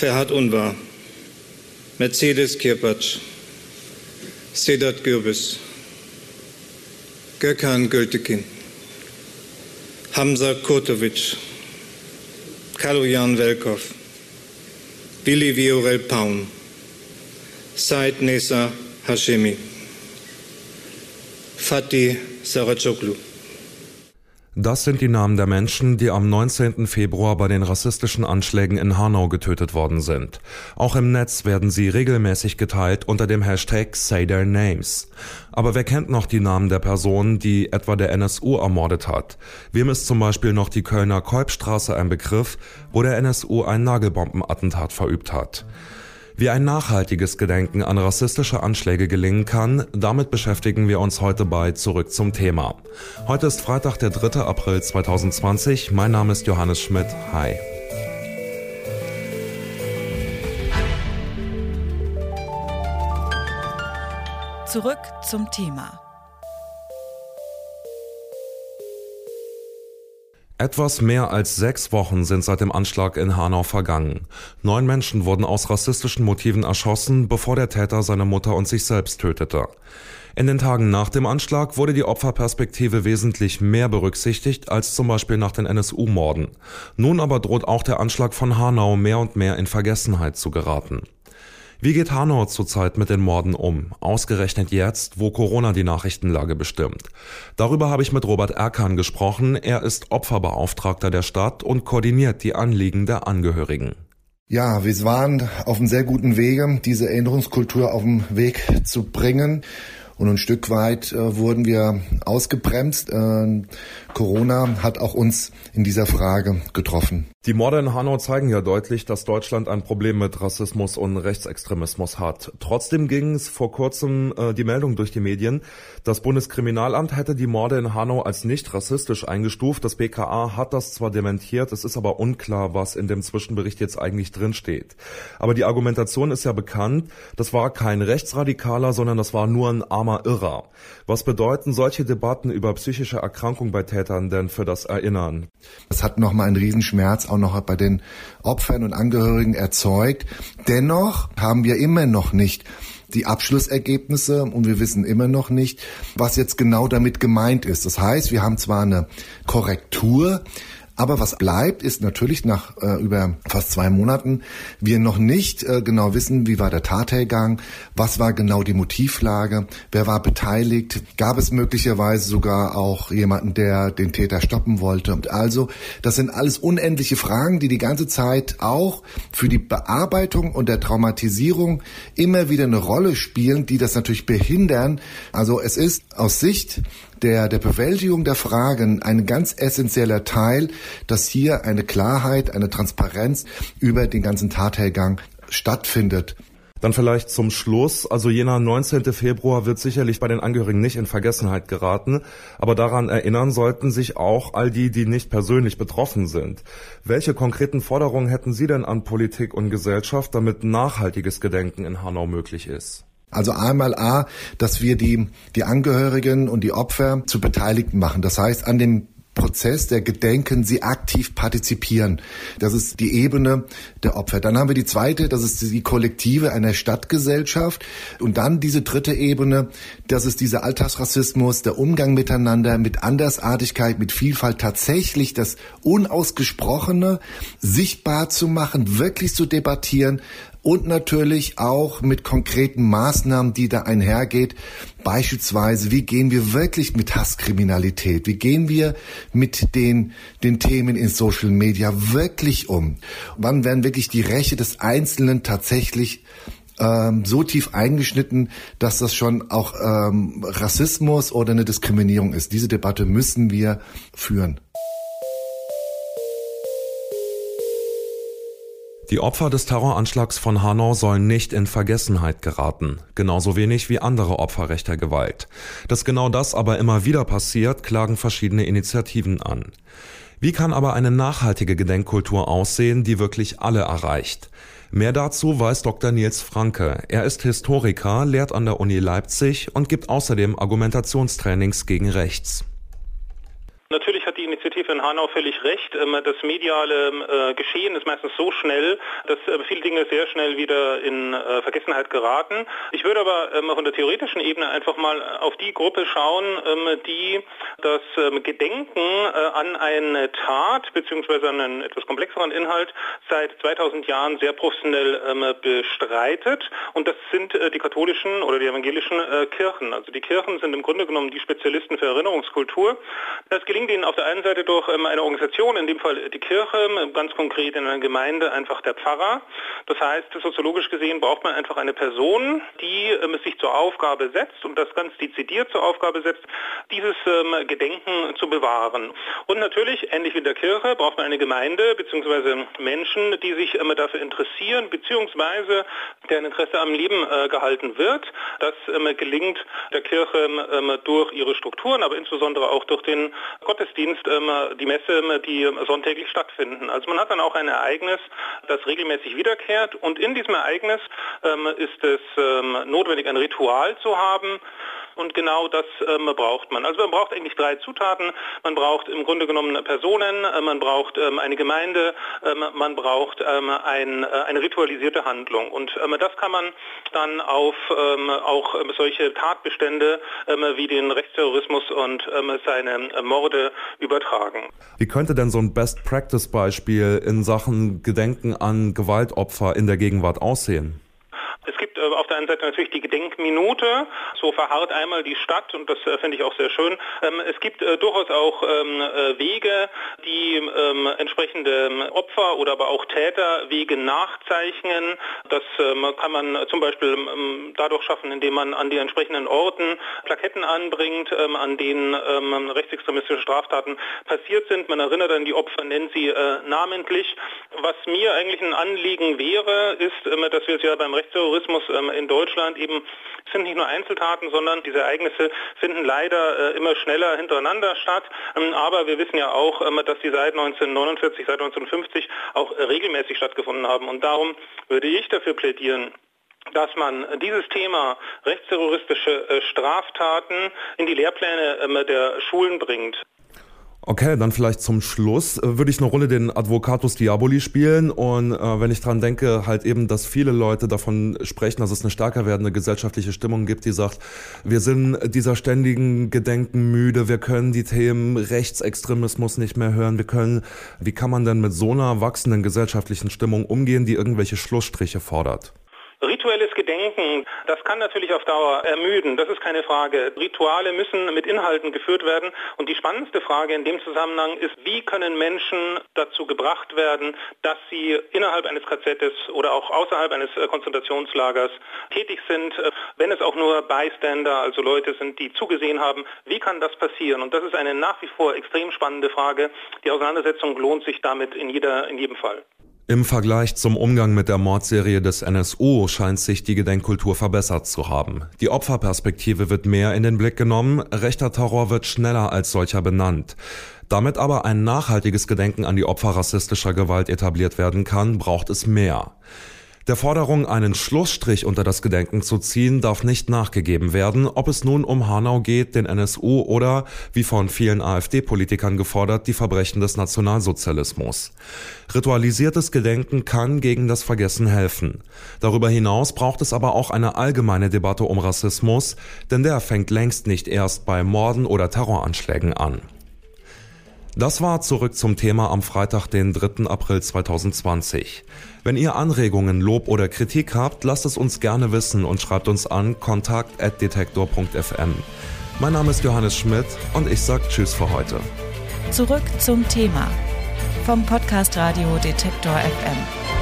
Ferhat Unvar, Mercedes Kirpatsch, Sedat Gürbüz, Gökhan Gültekin, Hamza Kurtovic, Kaloyan Velkov, Willi Viorel Paun, Said Nesa Hashemi, Fatih Saracoglu. Das sind die Namen der Menschen, die am 19. Februar bei den rassistischen Anschlägen in Hanau getötet worden sind. Auch im Netz werden sie regelmäßig geteilt unter dem Hashtag Say Their Names. Aber wer kennt noch die Namen der Person, die etwa der NSU ermordet hat? Wem ist zum Beispiel noch die Kölner Kolbstraße ein Begriff, wo der NSU ein Nagelbombenattentat verübt hat? Wie ein nachhaltiges Gedenken an rassistische Anschläge gelingen kann, damit beschäftigen wir uns heute bei Zurück zum Thema. Heute ist Freitag, der 3. April 2020. Mein Name ist Johannes Schmidt. Hi. Zurück zum Thema. Etwas mehr als sechs Wochen sind seit dem Anschlag in Hanau vergangen. Neun Menschen wurden aus rassistischen Motiven erschossen, bevor der Täter seine Mutter und sich selbst tötete. In den Tagen nach dem Anschlag wurde die Opferperspektive wesentlich mehr berücksichtigt als zum Beispiel nach den NSU-Morden. Nun aber droht auch der Anschlag von Hanau mehr und mehr in Vergessenheit zu geraten. Wie geht Hanau zurzeit mit den Morden um? Ausgerechnet jetzt, wo Corona die Nachrichtenlage bestimmt. Darüber habe ich mit Robert Erkan gesprochen. Er ist Opferbeauftragter der Stadt und koordiniert die Anliegen der Angehörigen. Ja, wir waren auf einem sehr guten Wege, diese Erinnerungskultur auf den Weg zu bringen. Und ein Stück weit äh, wurden wir ausgebremst. Äh, Corona hat auch uns in dieser Frage getroffen. Die Morde in Hanau zeigen ja deutlich, dass Deutschland ein Problem mit Rassismus und Rechtsextremismus hat. Trotzdem ging es vor kurzem äh, die Meldung durch die Medien, das Bundeskriminalamt hätte die Morde in Hanau als nicht rassistisch eingestuft. Das BKA hat das zwar dementiert, es ist aber unklar, was in dem Zwischenbericht jetzt eigentlich drinsteht. Aber die Argumentation ist ja bekannt, das war kein Rechtsradikaler, sondern das war nur ein armer Irrer. Was bedeuten solche Debatten über psychische Erkrankung bei Tätern denn für das Erinnern? Das hat nochmal einen Riesenschmerz auch noch bei den Opfern und Angehörigen erzeugt. Dennoch haben wir immer noch nicht die Abschlussergebnisse und wir wissen immer noch nicht, was jetzt genau damit gemeint ist. Das heißt, wir haben zwar eine Korrektur, aber was bleibt, ist natürlich nach äh, über fast zwei Monaten wir noch nicht äh, genau wissen, wie war der Tathergang, was war genau die Motivlage, wer war beteiligt, gab es möglicherweise sogar auch jemanden, der den Täter stoppen wollte. Und also, das sind alles unendliche Fragen, die die ganze Zeit auch für die Bearbeitung und der Traumatisierung immer wieder eine Rolle spielen, die das natürlich behindern. Also es ist aus Sicht der, der Bewältigung der Fragen ein ganz essentieller Teil, dass hier eine Klarheit, eine Transparenz über den ganzen Tathergang stattfindet. Dann vielleicht zum Schluss, also jener 19. Februar wird sicherlich bei den Angehörigen nicht in Vergessenheit geraten, aber daran erinnern sollten sich auch all die, die nicht persönlich betroffen sind. Welche konkreten Forderungen hätten Sie denn an Politik und Gesellschaft, damit nachhaltiges Gedenken in Hanau möglich ist? Also einmal A, dass wir die, die Angehörigen und die Opfer zu Beteiligten machen. Das heißt, an dem Prozess der Gedenken sie aktiv partizipieren. Das ist die Ebene der Opfer. Dann haben wir die zweite, das ist die Kollektive einer Stadtgesellschaft. Und dann diese dritte Ebene, das ist dieser Alltagsrassismus, der Umgang miteinander, mit Andersartigkeit, mit Vielfalt, tatsächlich das Unausgesprochene sichtbar zu machen, wirklich zu debattieren, und natürlich auch mit konkreten Maßnahmen, die da einhergeht. Beispielsweise, wie gehen wir wirklich mit Hasskriminalität? Wie gehen wir mit den, den Themen in Social Media wirklich um? Wann werden wirklich die Rechte des Einzelnen tatsächlich ähm, so tief eingeschnitten, dass das schon auch ähm, Rassismus oder eine Diskriminierung ist? Diese Debatte müssen wir führen. Die Opfer des Terroranschlags von Hanau sollen nicht in Vergessenheit geraten, genauso wenig wie andere Opfer rechter Gewalt. Dass genau das aber immer wieder passiert, klagen verschiedene Initiativen an. Wie kann aber eine nachhaltige Gedenkkultur aussehen, die wirklich alle erreicht? Mehr dazu weiß Dr. Nils Franke. Er ist Historiker, lehrt an der Uni Leipzig und gibt außerdem Argumentationstrainings gegen rechts. Natürlich hat die Initiative in Hanau völlig recht. Ähm, das mediale äh, Geschehen ist meistens so schnell, dass äh, viele Dinge sehr schnell wieder in äh, Vergessenheit geraten. Ich würde aber ähm, von der theoretischen Ebene einfach mal auf die Gruppe schauen, ähm, die das Gedenken an eine Tat bzw. an einen etwas komplexeren Inhalt seit 2000 Jahren sehr professionell bestreitet. Und das sind die katholischen oder die evangelischen Kirchen. Also die Kirchen sind im Grunde genommen die Spezialisten für Erinnerungskultur. Das gelingt gelingt ihnen auf der einen Seite durch ähm, eine Organisation, in dem Fall die Kirche, ähm, ganz konkret in einer Gemeinde einfach der Pfarrer. Das heißt, soziologisch gesehen braucht man einfach eine Person, die ähm, Aufgabe setzt und das ganz dezidiert zur Aufgabe setzt, dieses Gedenken zu bewahren. Und natürlich, ähnlich wie in der Kirche, braucht man eine Gemeinde bzw. Menschen, die sich dafür interessieren bzw. deren Interesse am Leben äh, gehalten wird. Das gelingt der Kirche durch ihre Strukturen, aber insbesondere auch durch den Gottesdienst, ähm, die Messe, ähm, die sonntäglich stattfinden. Also man hat dann auch ein Ereignis, das regelmäßig wiederkehrt und in diesem Ereignis ähm, ist es notwendig, ein Ritual zu haben, und genau das ähm, braucht man. Also man braucht eigentlich drei Zutaten. Man braucht im Grunde genommen Personen, äh, man braucht ähm, eine Gemeinde, ähm, man braucht ähm, ein, äh, eine ritualisierte Handlung. Und ähm, das kann man dann auf ähm, auch solche Tatbestände wie den Rechtsterrorismus und seine äh, Morde übertragen. Wie könnte denn so ein Best-Practice-Beispiel in Sachen Gedenken an Gewaltopfer in der Gegenwart aussehen? Äh, auf der einen Seite natürlich die Gedenkminute, so verharrt einmal die Stadt und das äh, finde ich auch sehr schön. Ähm, es gibt äh, durchaus auch ähm, Wege, die ähm, entsprechende Opfer oder aber auch Täterwege nachzeichnen. Das kann man zum Beispiel dadurch schaffen, indem man an die entsprechenden Orten Plaketten anbringt, an denen rechtsextremistische Straftaten passiert sind. Man erinnert an die Opfer, nennt sie namentlich. Was mir eigentlich ein Anliegen wäre, ist, dass wir es ja beim Rechtsterrorismus Terrorismus ähm, in Deutschland eben sind nicht nur Einzeltaten, sondern diese Ereignisse finden leider äh, immer schneller hintereinander statt. Ähm, aber wir wissen ja auch, ähm, dass sie seit 1949, seit 1950 auch regelmäßig stattgefunden haben. Und darum würde ich dafür plädieren, dass man dieses Thema rechtsterroristische äh, Straftaten in die Lehrpläne der Schulen bringt. Okay, dann vielleicht zum Schluss äh, würde ich eine Rolle den Advocatus Diaboli spielen und äh, wenn ich dran denke, halt eben, dass viele Leute davon sprechen, dass es eine stärker werdende gesellschaftliche Stimmung gibt, die sagt, wir sind dieser ständigen Gedenken müde, wir können die Themen Rechtsextremismus nicht mehr hören, wir können, wie kann man denn mit so einer wachsenden gesellschaftlichen Stimmung umgehen, die irgendwelche Schlussstriche fordert? Gedenken, das kann natürlich auf Dauer ermüden, das ist keine Frage. Rituale müssen mit Inhalten geführt werden und die spannendste Frage in dem Zusammenhang ist, wie können Menschen dazu gebracht werden, dass sie innerhalb eines KZs oder auch außerhalb eines äh, Konzentrationslagers tätig sind, äh, wenn es auch nur Bystander, also Leute sind, die zugesehen haben, wie kann das passieren? Und das ist eine nach wie vor extrem spannende Frage. Die Auseinandersetzung lohnt sich damit in, jeder, in jedem Fall. Im Vergleich zum Umgang mit der Mordserie des NSU scheint sich die Gedenkkultur verbessert zu haben. Die Opferperspektive wird mehr in den Blick genommen, rechter Terror wird schneller als solcher benannt. Damit aber ein nachhaltiges Gedenken an die Opfer rassistischer Gewalt etabliert werden kann, braucht es mehr. Der Forderung, einen Schlussstrich unter das Gedenken zu ziehen, darf nicht nachgegeben werden, ob es nun um Hanau geht, den NSU oder, wie von vielen AfD-Politikern gefordert, die Verbrechen des Nationalsozialismus. Ritualisiertes Gedenken kann gegen das Vergessen helfen. Darüber hinaus braucht es aber auch eine allgemeine Debatte um Rassismus, denn der fängt längst nicht erst bei Morden oder Terroranschlägen an. Das war zurück zum Thema am Freitag, den 3. April 2020. Wenn ihr Anregungen, Lob oder Kritik habt, lasst es uns gerne wissen und schreibt uns an kontakt.detektor.fm. Mein Name ist Johannes Schmidt und ich sage Tschüss für heute. Zurück zum Thema vom Podcast Radio Detektor FM.